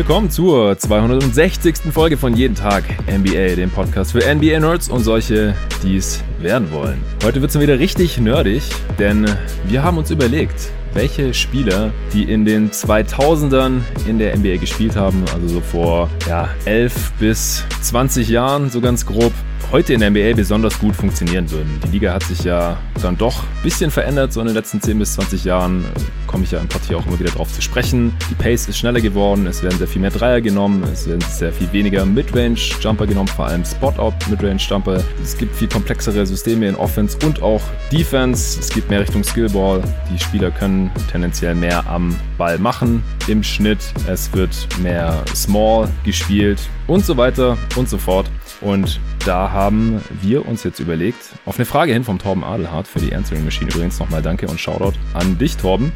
Willkommen zur 260. Folge von Jeden Tag NBA, dem Podcast für NBA-Nerds und solche, die es werden wollen. Heute wird es wieder richtig nerdig, denn wir haben uns überlegt, welche Spieler, die in den 2000ern in der NBA gespielt haben, also so vor ja, 11 bis 20 Jahren, so ganz grob, heute in der NBA besonders gut funktionieren würden. Die Liga hat sich ja dann doch ein bisschen verändert, so in den letzten 10 bis 20 Jahren komme ich ja im hier auch immer wieder drauf zu sprechen. Die Pace ist schneller geworden, es werden sehr viel mehr Dreier genommen, es werden sehr viel weniger Midrange-Jumper genommen, vor allem Spot-Out-Midrange-Jumper. Es gibt viel komplexere Systeme in Offense und auch Defense. Es geht mehr Richtung Skillball. Die Spieler können tendenziell mehr am Ball machen im Schnitt. Es wird mehr Small gespielt und so weiter und so fort. Und da haben wir uns jetzt überlegt, auf eine Frage hin vom Torben Adelhardt für die Answering Machine übrigens nochmal Danke und Shoutout an dich, Torben,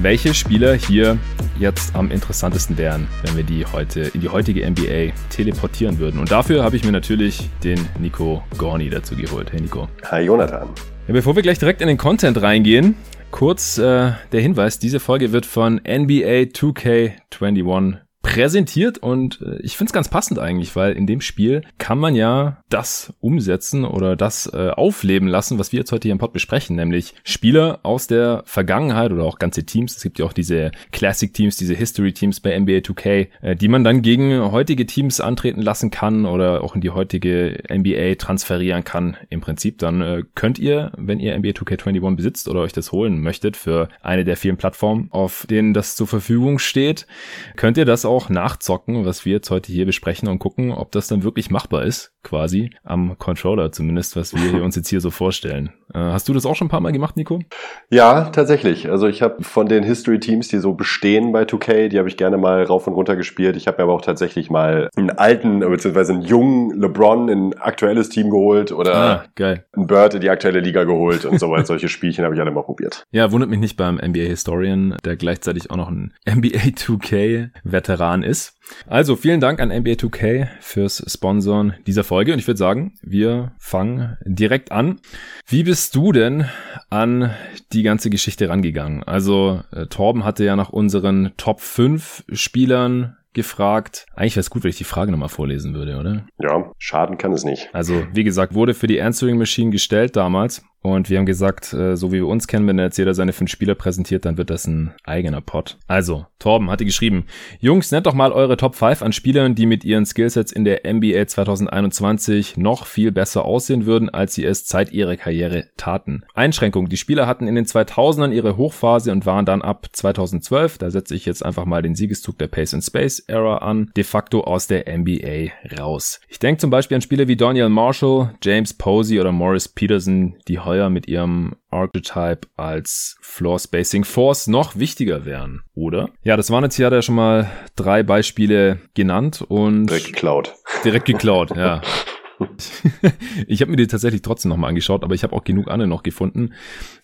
welche Spieler hier jetzt am interessantesten wären, wenn wir die heute in die heutige NBA teleportieren würden. Und dafür habe ich mir natürlich den Nico Gorni dazu geholt. Hey Nico. Hi Jonathan. Ja, bevor wir gleich direkt in den Content reingehen, kurz äh, der Hinweis, diese Folge wird von NBA 2K21 präsentiert und äh, ich finde es ganz passend eigentlich, weil in dem Spiel kann man ja das umsetzen oder das äh, aufleben lassen, was wir jetzt heute hier im Pod besprechen, nämlich Spieler aus der Vergangenheit oder auch ganze Teams. Es gibt ja auch diese Classic Teams, diese History Teams bei NBA 2K, äh, die man dann gegen heutige Teams antreten lassen kann oder auch in die heutige NBA transferieren kann. Im Prinzip dann äh, könnt ihr, wenn ihr NBA 2K21 besitzt oder euch das holen möchtet für eine der vielen Plattformen, auf denen das zur Verfügung steht, könnt ihr das auch auch nachzocken, was wir jetzt heute hier besprechen und gucken, ob das dann wirklich machbar ist, quasi am Controller zumindest, was wir uns jetzt hier so vorstellen. Äh, hast du das auch schon ein paar Mal gemacht, Nico? Ja, tatsächlich. Also ich habe von den History Teams, die so bestehen bei 2K, die habe ich gerne mal rauf und runter gespielt. Ich habe mir aber auch tatsächlich mal einen alten, beziehungsweise einen jungen LeBron in ein aktuelles Team geholt oder ah, geil. einen Bird in die aktuelle Liga geholt und so weiter. Solche Spielchen habe ich alle mal probiert. Ja, wundert mich nicht beim NBA Historian, der gleichzeitig auch noch ein NBA 2K Veteran ist. Also vielen Dank an NBA 2K fürs Sponsoren dieser Folge und ich würde sagen, wir fangen direkt an. Wie bist du denn an die ganze Geschichte rangegangen? Also äh, Torben hatte ja nach unseren Top 5 Spielern gefragt. Eigentlich wäre es gut, wenn ich die Frage nochmal vorlesen würde, oder? Ja, schaden kann es nicht. Also, wie gesagt, wurde für die Answering Machine gestellt damals und wir haben gesagt, äh, so wie wir uns kennen, wenn jetzt jeder seine fünf Spieler präsentiert, dann wird das ein eigener Pod. Also, Torben hatte geschrieben, Jungs, nennt doch mal eure Top 5 an Spielern, die mit ihren Skillsets in der NBA 2021 noch viel besser aussehen würden, als sie es Zeit ihrer Karriere taten. Einschränkung, die Spieler hatten in den 2000ern ihre Hochphase und waren dann ab 2012, da setze ich jetzt einfach mal den Siegeszug der Pace and Space Era an, de facto aus der NBA raus. Ich denke zum Beispiel an Spieler wie Daniel Marshall, James Posey oder Morris Peterson, die heute Heuer mit ihrem Archetype als Floor Spacing Force noch wichtiger wären, oder? Ja, das waren jetzt hier hat er schon mal drei Beispiele genannt und direkt geklaut. Direkt geklaut, ja. ich habe mir die tatsächlich trotzdem nochmal angeschaut, aber ich habe auch genug andere noch gefunden.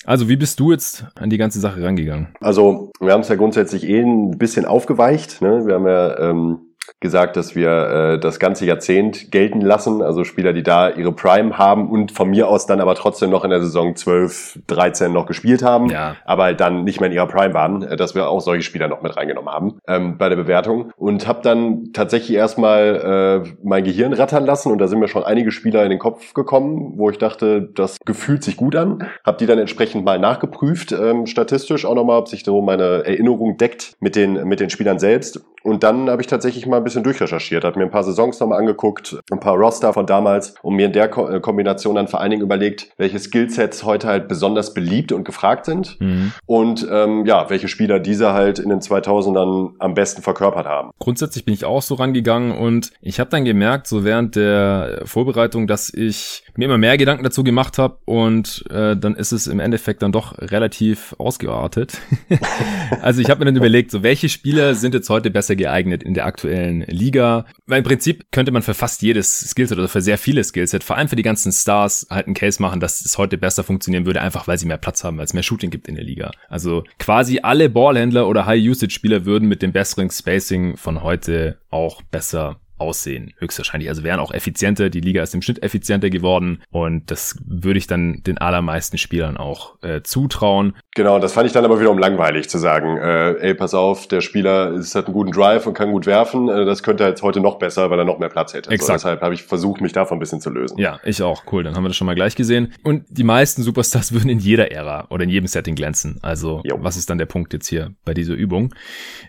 Also, wie bist du jetzt an die ganze Sache rangegangen? Also, wir haben es ja grundsätzlich eh ein bisschen aufgeweicht. Ne? Wir haben ja ähm, gesagt, dass wir äh, das ganze Jahrzehnt gelten lassen, also Spieler, die da ihre Prime haben und von mir aus dann aber trotzdem noch in der Saison 12, 13 noch gespielt haben, ja. aber dann nicht mehr in ihrer Prime waren, äh, dass wir auch solche Spieler noch mit reingenommen haben ähm, bei der Bewertung. Und habe dann tatsächlich erstmal äh, mein Gehirn rattern lassen und da sind mir schon einige Spieler in den Kopf gekommen, wo ich dachte, das gefühlt sich gut an, habe die dann entsprechend mal nachgeprüft, ähm, statistisch auch nochmal, ob sich so meine Erinnerung deckt mit den mit den Spielern selbst und dann habe ich tatsächlich mal ein bisschen durchrecherchiert, habe mir ein paar Saisons nochmal angeguckt, ein paar Roster von damals und mir in der Ko äh, Kombination dann vor allen Dingen überlegt, welche Skillsets heute halt besonders beliebt und gefragt sind mhm. und ähm, ja, welche Spieler diese halt in den 2000ern am besten verkörpert haben. Grundsätzlich bin ich auch so rangegangen und ich habe dann gemerkt, so während der Vorbereitung, dass ich mir immer mehr Gedanken dazu gemacht habe und äh, dann ist es im Endeffekt dann doch relativ ausgeartet. also ich habe mir dann überlegt, so welche Spieler sind jetzt heute besser geeignet in der aktuellen Liga. Weil im Prinzip könnte man für fast jedes Skillset oder für sehr viele Skillset, vor allem für die ganzen Stars, halt einen Case machen, dass es heute besser funktionieren würde, einfach weil sie mehr Platz haben, weil es mehr Shooting gibt in der Liga. Also quasi alle Ballhändler oder High-Usage-Spieler würden mit dem besseren Spacing von heute auch besser aussehen, höchstwahrscheinlich. Also wären auch effizienter. Die Liga ist im Schnitt effizienter geworden und das würde ich dann den allermeisten Spielern auch äh, zutrauen. Genau, das fand ich dann aber wiederum langweilig zu sagen, äh, ey, pass auf, der Spieler ist, hat einen guten Drive und kann gut werfen. Äh, das könnte er jetzt heute noch besser, weil er noch mehr Platz hätte. Exakt. So, deshalb habe ich versucht, mich davon ein bisschen zu lösen. Ja, ich auch. Cool, dann haben wir das schon mal gleich gesehen. Und die meisten Superstars würden in jeder Ära oder in jedem Setting glänzen. Also, Jo. was ist dann der Punkt jetzt hier bei dieser Übung?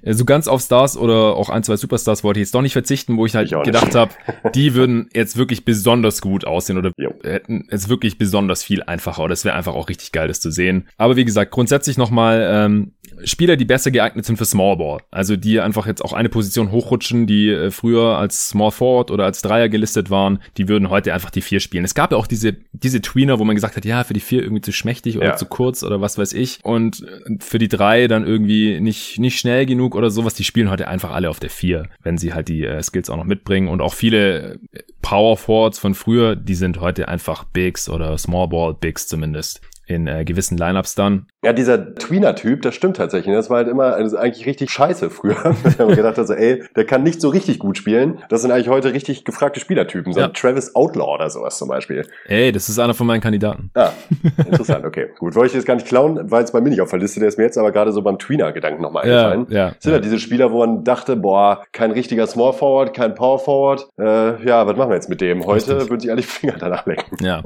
Äh, So ganz auf Stars oder auch ein, zwei Superstars wollte ich jetzt doch nicht verzichten, wo ich halt Ich gedacht habe, die würden jetzt wirklich besonders gut aussehen oder Jo. hätten es wirklich besonders viel einfacher. Das wäre einfach auch richtig geil, das zu sehen. Aber wie gesagt, grundsätzlich nochmal ähm, Spieler, die besser geeignet sind für Small Ball. Also die einfach jetzt auch eine Position hochrutschen, die äh, früher als Small Forward oder als Dreier gelistet waren, die würden heute einfach die Vier spielen. Es gab ja auch diese, diese Tweener, wo man gesagt hat, ja, für die Vier irgendwie zu schmächtig oder Ja. zu kurz oder was weiß ich. Und äh, für die Drei dann irgendwie nicht, nicht schnell genug oder sowas. Die spielen heute einfach alle auf der Vier, wenn sie halt die äh, Skills auch noch mitbringen. Und auch viele Power Forwards von früher, die sind heute einfach Bigs oder Small Ball Bigs zumindest in äh, gewissen Lineups dann. Ja, dieser Tweener-Typ, das stimmt tatsächlich. Das war halt immer also eigentlich richtig scheiße früher. Ich habe gedacht, also, ey, der kann nicht so richtig gut spielen. Das sind eigentlich heute richtig gefragte Spielertypen. So ein Ja. Travis Outlaw oder sowas zum Beispiel. Ey, das ist einer von meinen Kandidaten. Ah, interessant, okay. Gut, wollte ich jetzt gar nicht klauen, war jetzt bei mir nicht auf der Liste, der ist mir jetzt aber gerade so beim Tweener-Gedanken nochmal Ja, eingefallen. ja. Das sind ja diese Spieler, wo man dachte, boah, kein richtiger Small Forward, kein Power Forward. Äh, ja, was machen wir jetzt mit dem? Heute Richtig. würden sich alle die Finger danach lecken. Ja.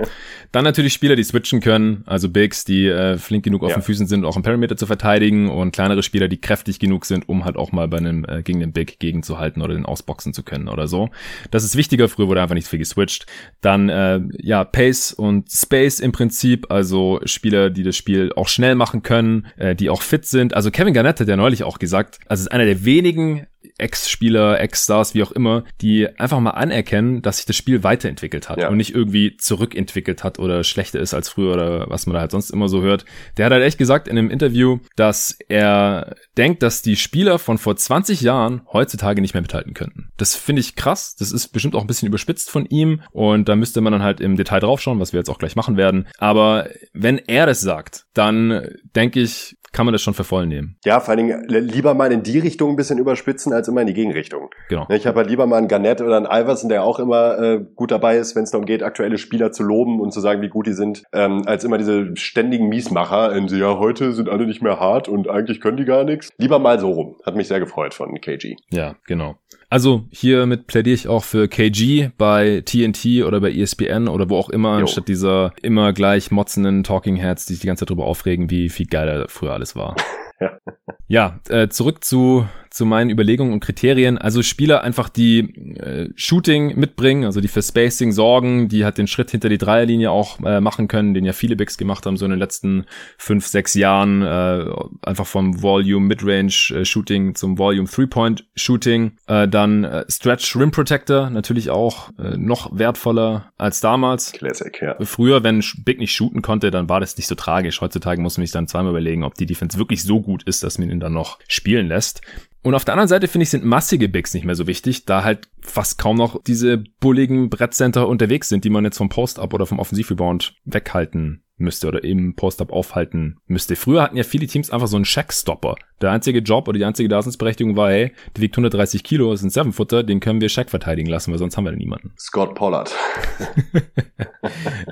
Dann natürlich Spieler, die switchen können, also Bigs, die äh, flink genug den Füßen sind, auch im Perimeter zu verteidigen und kleinere Spieler, die kräftig genug sind, um halt auch mal bei einem äh, gegen den Big gegenzuhalten oder den ausboxen zu können oder so. Das ist wichtiger, früher wurde einfach nicht viel geswitcht. Dann äh, ja, Pace und Space im Prinzip, also Spieler, die das Spiel auch schnell machen können, äh, die auch fit sind. Also Kevin Garnett hat ja neulich auch gesagt, also es ist einer der wenigen Ex-Spieler, Ex-Stars, wie auch immer, die einfach mal anerkennen, dass sich das Spiel weiterentwickelt hat Ja. und nicht irgendwie zurückentwickelt hat oder schlechter ist als früher oder was man da halt sonst immer so hört. Der hat halt echt gesagt in einem Interview, dass er denkt, dass die Spieler von vor 20 Jahren heutzutage nicht mehr mithalten könnten. Das finde ich krass. Das ist bestimmt auch ein bisschen überspitzt von ihm und da müsste man dann halt im Detail draufschauen, was wir jetzt auch gleich machen werden. Aber wenn er das sagt, dann denke ich, kann man das schon für voll nehmen. Ja, vor allen Dingen lieber mal in die Richtung ein bisschen überspitzen, als immer in die Gegenrichtung. Genau. Ich habe halt lieber mal einen Garnett oder einen Iverson, der auch immer äh, gut dabei ist, wenn es darum geht, aktuelle Spieler zu loben und zu sagen, wie gut die sind, ähm, als immer diese ständigen Miesmacher, in ja, heute sind alle nicht mehr hart und eigentlich können die gar nichts. Lieber mal so rum. Hat mich sehr gefreut von KG. Ja, genau. Also hiermit plädiere ich auch für KG bei TNT oder bei ESPN oder wo auch immer, Jo. anstatt dieser immer gleich motzenden Talking Heads, die sich die ganze Zeit darüber aufregen, wie viel geiler früher alles war. Ja. Ja, äh, zurück zu, zu meinen Überlegungen und Kriterien. Also Spieler einfach, die äh, Shooting mitbringen, also die für Spacing sorgen, die halt den Schritt hinter die Dreierlinie auch äh, machen können, den ja viele Bigs gemacht haben, so in den letzten fünf, sechs Jahren, äh, einfach vom Volume Midrange äh, Shooting zum Volume Three-Point Shooting. Äh, dann äh, Stretch Rim Protector, natürlich auch äh, noch wertvoller als damals. Classic, ja. Früher, wenn Big nicht shooten konnte, dann war das nicht so tragisch. Heutzutage muss man sich dann zweimal überlegen, ob die Defense wirklich so gut ist, dass man ihn dann noch spielen lässt. Und auf der anderen Seite finde ich, sind massige Bigs nicht mehr so wichtig, da halt fast kaum noch diese bulligen Brettcenter unterwegs sind, die man jetzt vom Post-Up oder vom Offensivrebound weghalten müsste oder im Post-Up aufhalten müsste. Früher hatten ja viele Teams einfach so einen Shack-Stopper. Der einzige Job oder die einzige Daseinsberechtigung war, hey, die wiegt 130 Kilo, ist ein Seven-Footer, den können wir Shack verteidigen lassen, weil sonst haben wir da niemanden. Scott Pollard.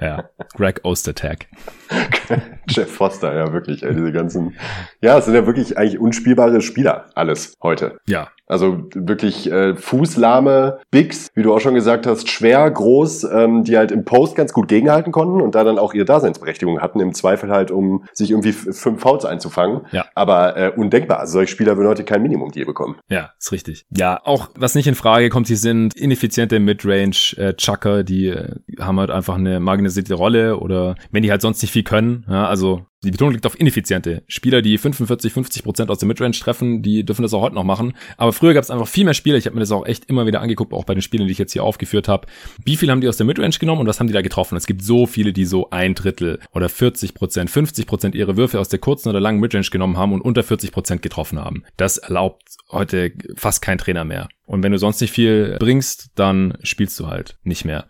Ja, Greg Ostertag. Jeff Foster, ja, wirklich. Ey, diese ganzen. Ja, es sind ja wirklich eigentlich unspielbare Spieler, alles heute. Ja, Also wirklich äh, fußlahme Bigs, wie du auch schon gesagt hast, schwer, groß, ähm, die halt im Post ganz gut gegenhalten konnten und da dann auch ihre Daseinsberechtigung hatten, im Zweifel halt, um sich irgendwie fünf Fouls einzufangen. Ja. Aber äh, undenkbar. Also solche Spieler würden heute kein Minimum je bekommen. Ja, ist richtig. Ja, auch was nicht in Frage kommt, hier sind ineffiziente Midrange-Chucker, die äh, haben halt einfach eine marginalisierte Rolle oder wenn die halt sonst nicht viel können, ja, also die Betonung liegt auf ineffiziente. Spieler, die 45, 50 Prozent aus der Midrange treffen, die dürfen das auch heute noch machen. Aber früher gab es einfach viel mehr Spieler. Ich habe mir das auch echt immer wieder angeguckt, auch bei den Spielen, die ich jetzt hier aufgeführt habe. Wie viel haben die aus der Midrange genommen und was haben die da getroffen? Es gibt so viele, die so ein Drittel oder 40 Prozent, 50 Prozent ihre Würfe aus der kurzen oder langen Midrange genommen haben und unter 40 Prozent getroffen haben. Das erlaubt heute fast kein Trainer mehr. Und wenn du sonst nicht viel bringst, dann spielst du halt nicht mehr.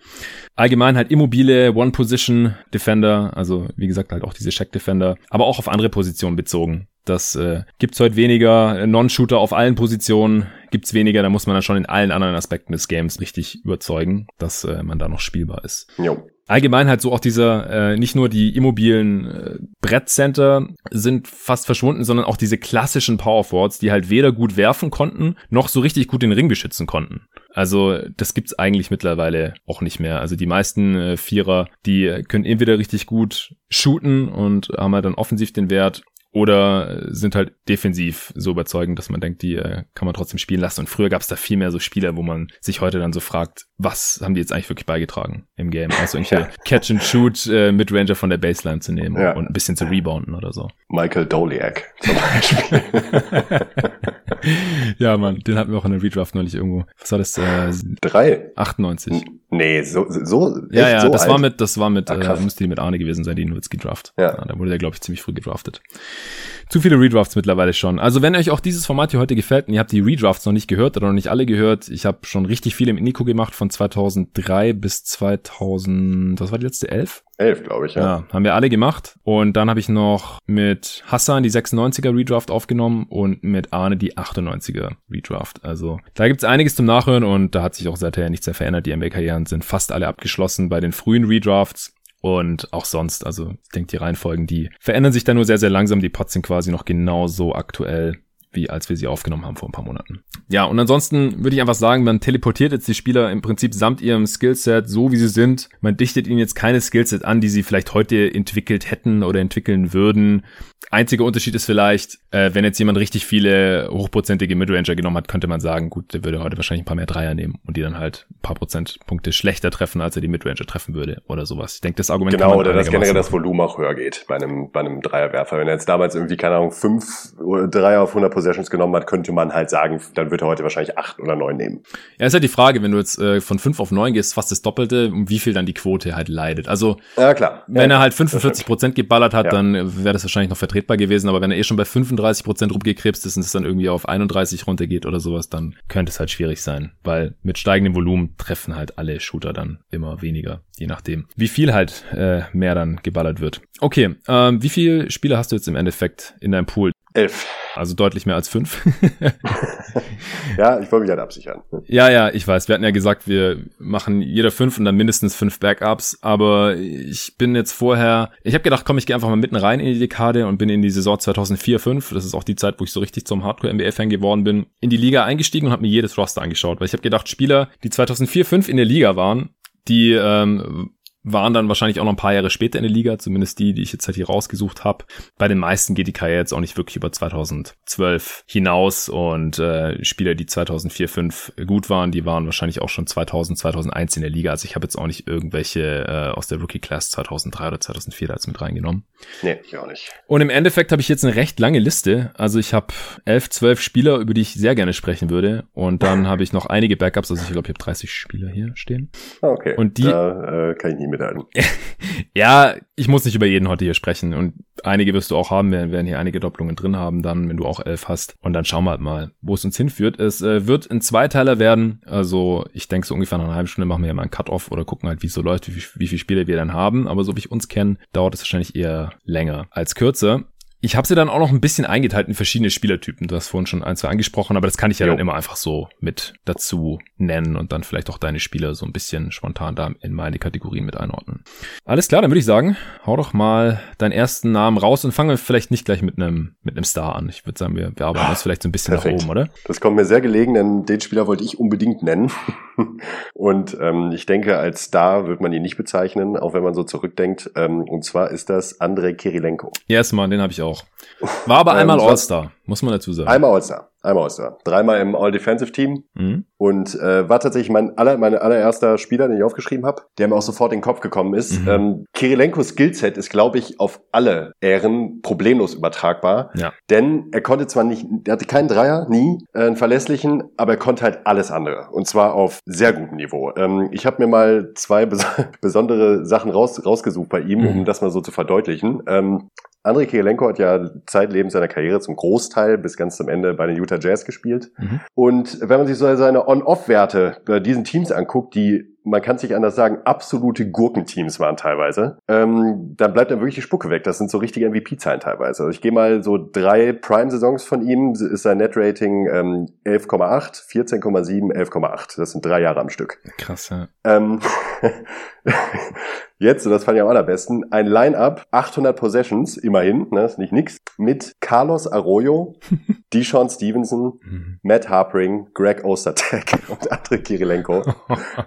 Allgemein halt immobile One-Position-Defender, also wie gesagt halt auch diese Check-Defender, aber auch auf andere Positionen bezogen. Das äh, gibt's heute weniger. Non-Shooter auf allen Positionen gibt's weniger. Da muss man dann schon in allen anderen Aspekten des Games richtig überzeugen, dass äh, man da noch spielbar ist. Jo. Allgemein halt so auch dieser, äh, nicht nur die immobilen äh, Brettcenter sind fast verschwunden, sondern auch diese klassischen Powerforwards, die halt weder gut werfen konnten, noch so richtig gut den Ring beschützen konnten. Also das gibt's eigentlich mittlerweile auch nicht mehr. Also die meisten äh, Vierer, die können entweder richtig gut shooten und haben halt dann offensiv den Wert oder sind halt defensiv so überzeugend, dass man denkt, die äh, kann man trotzdem spielen lassen. Und früher gab es da viel mehr so Spieler, wo man sich heute dann so fragt, was haben die jetzt eigentlich wirklich beigetragen im Game? Also irgendwelche ja. Catch-and-Shoot äh, Ranger von der Baseline zu nehmen ja. und ein bisschen zu rebounden oder so. Michael Doliak zum Beispiel. ja, Mann, den hatten wir auch in der Redraft neulich irgendwo. Was war das? Äh, Drei? 98. Nee, so, so Ja, ja, so das alt? war mit, das war mit, Ach, äh, müsste die mit Arne gewesen sein, die Nowitzki Draft. Ja. Da wurde der, glaube ich, ziemlich früh gedraftet. Zu viele Redrafts mittlerweile schon. Also wenn euch auch dieses Format hier heute gefällt und ihr habt die Redrafts noch nicht gehört oder noch nicht alle gehört, ich habe schon richtig viel im Nico gemacht von 2003 bis 2000, was war die letzte, 11? Elf, glaube ich, ja. Ja, haben wir alle gemacht. Und dann habe ich noch mit Hassan die 96er Redraft aufgenommen und mit Arne die 98er Redraft. Also da gibt's einiges zum Nachhören und da hat sich auch seither nichts mehr verändert. Die NBA-Karrieren sind fast alle abgeschlossen bei den frühen Redrafts. Und auch sonst, also ich denke, die Reihenfolgen, die verändern sich da nur sehr, sehr langsam. Die Pots sind quasi noch genauso aktuell wie als wir sie aufgenommen haben vor ein paar Monaten. Ja, und ansonsten würde ich einfach sagen, man teleportiert jetzt die Spieler im Prinzip samt ihrem Skillset so, wie sie sind. Man dichtet ihnen jetzt keine Skillset an, die sie vielleicht heute entwickelt hätten oder entwickeln würden. Einziger Unterschied ist vielleicht, äh, wenn jetzt jemand richtig viele hochprozentige Midranger genommen hat, könnte man sagen, gut, der würde heute wahrscheinlich ein paar mehr Dreier nehmen und die dann halt ein paar Prozentpunkte schlechter treffen, als er die Midranger treffen würde oder sowas. Ich denke, das Argument kann Genau, man oder dass generell das Volumen auch höher geht bei einem, bei einem Dreierwerfer. Wenn er jetzt damals irgendwie, keine Ahnung, fünf oder Dreier auf 100 Possessions genommen hat, könnte man halt sagen, dann wird er heute wahrscheinlich acht oder neun nehmen. Ja, ist halt die Frage, wenn du jetzt äh, von 5 auf 9 gehst, fast das Doppelte, um wie viel dann die Quote halt leidet. Also, Ja, klar. wenn ja, er halt das stimmt. 45 Prozent geballert hat, Ja. dann äh, wäre das wahrscheinlich noch vertretbar gewesen. Aber wenn er eh schon bei 35 Prozent rumgekrebst ist und es dann irgendwie auf 31 runtergeht oder sowas, dann könnte es halt schwierig sein. Weil mit steigendem Volumen treffen halt alle Shooter dann immer weniger, je nachdem, wie viel halt äh, mehr dann geballert wird. Okay, ähm, wie viele Spieler hast du jetzt im Endeffekt in deinem Pool? Elf. Also deutlich mehr als fünf. Ja, ich wollte mich halt absichern. Ja, ja, ich weiß. Wir hatten ja gesagt, wir machen jeder fünf und dann mindestens fünf Backups. Aber ich bin jetzt vorher, ich habe gedacht, komm, ich gehe einfach mal mitten rein in die Dekade und bin in die Saison 2004-5. Das ist auch die Zeit, wo ich so richtig zum Hardcore-NBA-Fan geworden bin. In die Liga eingestiegen und habe mir jedes Roster angeschaut, weil ich habe gedacht, Spieler, die 2004-5 in der Liga waren, die ähm, waren dann wahrscheinlich auch noch ein paar Jahre später in der Liga, zumindest die, die ich jetzt halt hier rausgesucht habe. Bei den meisten geht die Karriere jetzt auch nicht wirklich über 2012 hinaus und äh, Spieler, die 2004, 5 gut waren, die waren wahrscheinlich auch schon 2000, 2001 in der Liga. Also ich habe jetzt auch nicht irgendwelche äh, aus der Rookie Class 2003 oder 2004 da jetzt mit reingenommen. Nee, ich auch nicht. Und im Endeffekt habe ich jetzt eine recht lange Liste. Also ich habe elf, zwölf Spieler, über die ich sehr gerne sprechen würde. Und dann habe ich noch einige Backups. Also ich glaube, ich habe 30 Spieler hier stehen. Ah, okay. Und die- Da äh, kann ich nie mithalten. Ja, ich muss nicht über jeden heute hier sprechen. Und einige wirst du auch haben. Wir werden hier einige Doppelungen drin haben dann, wenn du auch elf hast. Und dann schauen wir halt mal, wo es uns hinführt. Es äh, wird ein Zweiteiler werden. Also ich denke so ungefähr nach einer halben Stunde machen wir ja mal einen Cut-Off oder gucken halt, wie es so läuft, wie, wie viele Spiele wir dann haben. Aber so wie ich uns kenne, dauert es wahrscheinlich eher länger als kürzer. Ich habe sie dann auch noch ein bisschen eingeteilt in verschiedene Spielertypen. Du hast vorhin schon ein, zwei angesprochen, aber das kann ich ja Jo. dann immer einfach so mit dazu nennen und dann vielleicht auch deine Spieler so ein bisschen spontan da in meine Kategorien mit einordnen. Alles klar, dann würde ich sagen, hau doch mal deinen ersten Namen raus und fangen wir vielleicht nicht gleich mit einem mit einem Star an. Ich würde sagen, wir, wir arbeiten das vielleicht so ein bisschen Perfekt. nach oben, oder? Das kommt mir sehr gelegen, denn den Spieler wollte ich unbedingt nennen. Und ähm, ich denke, als Star wird man ihn nicht bezeichnen, auch wenn man so zurückdenkt. Ähm, und zwar ist das Andrei Kirilenko. Erstmal, den habe ich auch. War aber Ähm, einmal was- All-Star, muss man dazu sagen. Einmal All-Star, einmal All-Star. Dreimal im All-Defensive-Team Mhm. und äh, war tatsächlich mein aller, mein allererster Spieler, den ich aufgeschrieben habe, der mir auch sofort in den Kopf gekommen ist. Mhm. Ähm, Kirilenkos Skillset ist, glaube ich, auf alle Ehren problemlos übertragbar. Ja. Denn er konnte zwar nicht, er hatte keinen Dreier, nie, äh, einen verlässlichen, aber er konnte halt alles andere. Und zwar auf sehr gutem Niveau. Ähm, ich habe mir mal zwei bes besondere Sachen raus, rausgesucht bei ihm, Mhm. um das mal so zu verdeutlichen. Ähm, Andrei Kirilenko hat ja zeitlebens seiner Karriere zum Großteil bis ganz zum Ende bei den Utah Jazz gespielt. Mhm. Und wenn man sich so seine On-Off-Werte bei diesen Teams anguckt, die man kann sich anders sagen, absolute Gurkenteams waren teilweise, ähm, dann bleibt dann wirklich die Spucke weg. Das sind so richtige MVP-Zahlen teilweise. Also ich gehe mal so drei Prime-Saisons von ihm, ist sein Net-Rating ähm, 11,8, 14,7, 11,8. Das sind drei Jahre am Stück. Krass, ja. Ähm, Jetzt, und das fand ich am allerbesten, ein Line-Up, 800 Possessions, immerhin, ne, ist nicht nix, mit Carlos Arroyo, Deshaun Stevenson, mhm. Matt Harpering, Greg Ostertag und Andrei Kirilenko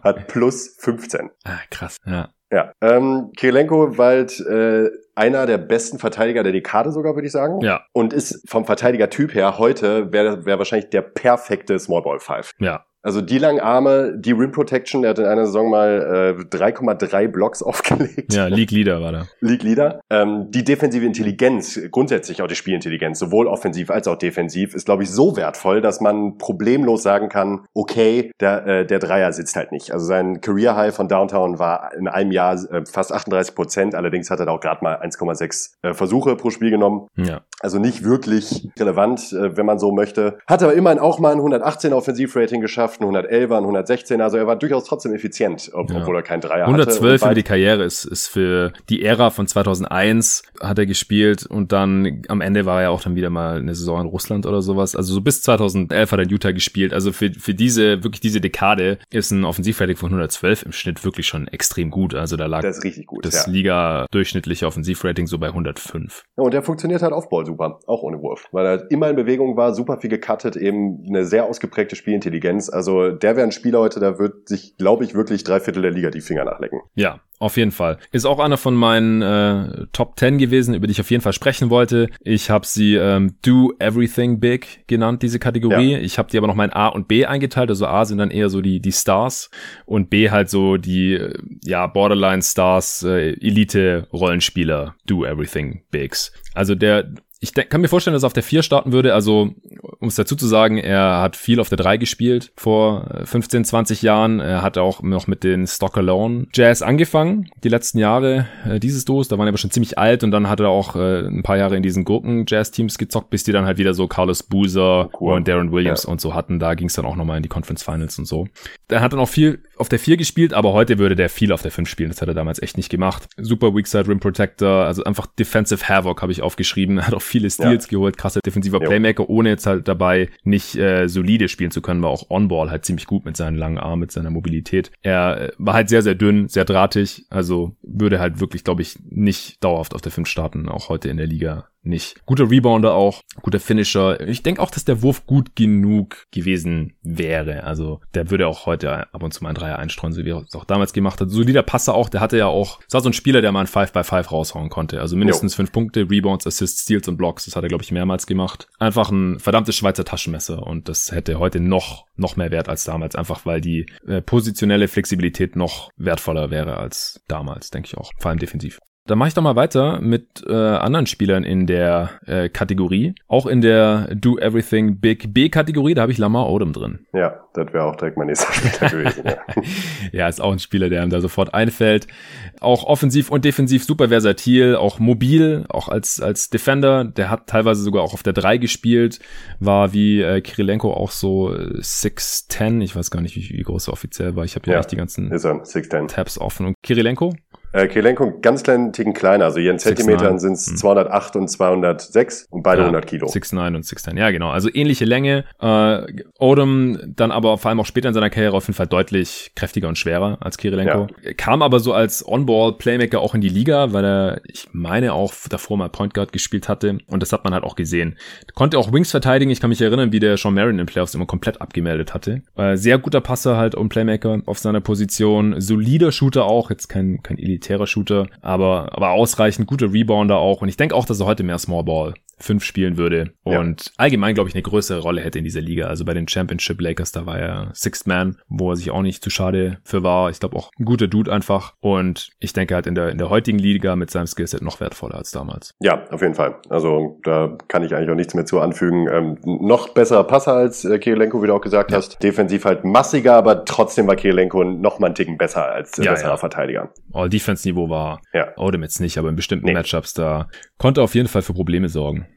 hat plus 15. Ah, krass, ja. Ja, ähm, Kirilenko war halt, äh, einer der besten Verteidiger der Dekade sogar, würde ich sagen. Ja. Und ist vom Verteidigertyp her heute, wäre wär wahrscheinlich der perfekte Small Ball Five. Ja. Also die langen Arme, die Rim Protection, der hat in einer Saison mal äh, 3,3 Blocks aufgelegt. Ja, League Leader war da. League Leader. Ähm, die defensive Intelligenz, grundsätzlich auch die Spielintelligenz, sowohl offensiv als auch defensiv, ist, glaube ich, so wertvoll, dass man problemlos sagen kann, okay, der, äh, der Dreier sitzt halt nicht. Also sein Career High von Downtown war in einem Jahr äh, fast 38 Prozent, allerdings hat er da auch gerade mal 1,6 äh, Versuche pro Spiel genommen. Ja. Also nicht wirklich relevant, äh, wenn man so möchte. Hat aber immerhin auch mal ein 118 Offensivrating geschafft, ein 111er, ein 116 Also er war durchaus trotzdem effizient, ob, ja. obwohl er kein Dreier 112 hatte. 112 für die Karriere ist, ist für die Ära von 2001 hat er gespielt und dann am Ende war er auch dann wieder mal eine Saison in Russland oder sowas. Also so bis 2011 hat er in Utah gespielt. Also für, für diese, wirklich diese Dekade ist ein Offensivrating von 112 im Schnitt wirklich schon extrem gut. Also da lag das, gut, das ja. Liga durchschnittliche Offensivrating so bei 105. Ja, und der funktioniert halt auf Ball super, auch ohne Wurf, weil er immer in Bewegung war, super viel gecuttet, eben eine sehr ausgeprägte Spielintelligenz. Also der wäre ein Spieler heute, da wird sich, glaube ich, wirklich drei Viertel der Liga die Finger nachlecken. Ja, auf jeden Fall. Ist auch einer von meinen äh, Top 10 gewesen, über die ich auf jeden Fall sprechen wollte. Ich habe sie ähm, Do Everything Big genannt, diese Kategorie. Ja. Ich habe die aber noch mal in A und B eingeteilt. Also A sind dann eher so die, die Stars und B halt so die äh, ja, Borderline Stars, äh, Elite-Rollenspieler, Do Everything Bigs. Also der ich kann mir vorstellen, dass er auf der 4 starten würde. Also, um es dazu zu sagen, er hat viel auf der 3 gespielt vor 15, äh, 20 Jahren. Er hat auch noch mit den Stock Alone Jazz angefangen, die letzten Jahre äh, dieses Duos. Da waren er aber schon ziemlich alt und dann hat er auch äh, ein paar Jahre in diesen Gurken-Jazz-Teams gezockt, bis die dann halt wieder so Carlos Boozer cool. und Darren Williams ja. und so hatten. Da ging es dann auch nochmal in die Conference Finals und so. Er hat dann auch viel auf der 4 gespielt, aber heute würde der viel auf der 5 spielen. Das hat er damals echt nicht gemacht. Super Weakside Rim Protector, also einfach Defensive Havoc habe ich aufgeschrieben. Er hat auch viele Steals ja. geholt, krasser defensiver jo. Playmaker, ohne jetzt halt dabei nicht äh, solide spielen zu können, war auch On-Ball halt ziemlich gut mit seinen langen Armen, mit seiner Mobilität. Er äh, war halt sehr, sehr dünn, sehr drahtig, also würde halt wirklich, glaube ich, nicht dauerhaft auf der 5 starten, auch heute in der Liga nicht. Guter Rebounder auch, guter Finisher. Ich denke auch, dass der Wurf gut genug gewesen wäre. Also der würde auch heute ab und zu mal einen Dreier einstreuen, so wie er es auch damals gemacht hat. Solider Passer auch, der hatte ja auch, das war so ein Spieler, der mal ein 5 by 5 raushauen konnte. Also mindestens 5 Punkte, Rebounds, Assists, Steals und Blocks. Das hat er, glaube ich, mehrmals gemacht. Einfach ein verdammtes Schweizer Taschenmesser und das hätte heute noch, noch mehr Wert als damals. Einfach weil die äh, positionelle Flexibilität noch wertvoller wäre als damals, denke ich auch. Vor allem defensiv. Dann mache ich doch mal weiter mit äh, anderen Spielern in der äh, Kategorie. Auch in der Do Everything Big B-Kategorie, da habe ich Lamar Odom drin. Ja, das wäre auch direkt mein nächster Spieler gewesen. Ja. ja, ist auch ein Spieler, der einem da sofort einfällt. Auch offensiv und defensiv super versatil, auch mobil, auch als, als Defender. Der hat teilweise sogar auch auf der 3 gespielt, war wie äh, Kirilenko auch so 6'10. Ich weiß gar nicht, wie, wie groß er offiziell war. Ich habe ja, ja nicht die ganzen Tabs offen. Und Kirilenko? Äh, Kirilenko ganz kleinen Ticken kleiner, also hier in Zentimetern sind es 208 und 206 und beide ja, 100 Kilo. 6'9 und 6'10, ja genau, also ähnliche Länge. Äh, Odom dann aber vor allem auch später in seiner Karriere auf jeden Fall deutlich kräftiger und schwerer als Kirilenko. Ja. Kam aber so als On-Ball-Playmaker auch in die Liga, weil er, ich meine auch davor mal Point Guard gespielt hatte und das hat man halt auch gesehen. Konnte auch Wings verteidigen, ich kann mich erinnern, wie der Sean Marin in Playoffs immer komplett abgemeldet hatte. Äh, sehr guter Passer halt und Playmaker auf seiner Position, solider Shooter auch, jetzt kein, kein elitärer Shooter, aber, aber ausreichend, gute Rebounder auch. Und ich denke auch, dass er heute mehr Small Ball 5 spielen würde und ja. allgemein, glaube ich, eine größere Rolle hätte in dieser Liga. Also bei den Championship Lakers, da war er Sixth Man, wo er sich auch nicht zu schade für war. Ich glaube auch ein guter Dude einfach. Und ich denke halt in der, in der heutigen Liga mit seinem Skillset noch wertvoller als damals. Ja, auf jeden Fall. Also da kann ich eigentlich auch nichts mehr zu anfügen. Ähm, noch besserer Passer als äh, Kirilenko, wie du auch gesagt ja. hast. Defensiv halt massiger, aber trotzdem war Kirilenko noch mal einen Ticken besser als äh, ja, besserer. Verteidiger. All-Defense-Niveau war ja. Odom jetzt nicht, aber in bestimmten nee. Matchups da konnte auf jeden Fall für Probleme sorgen.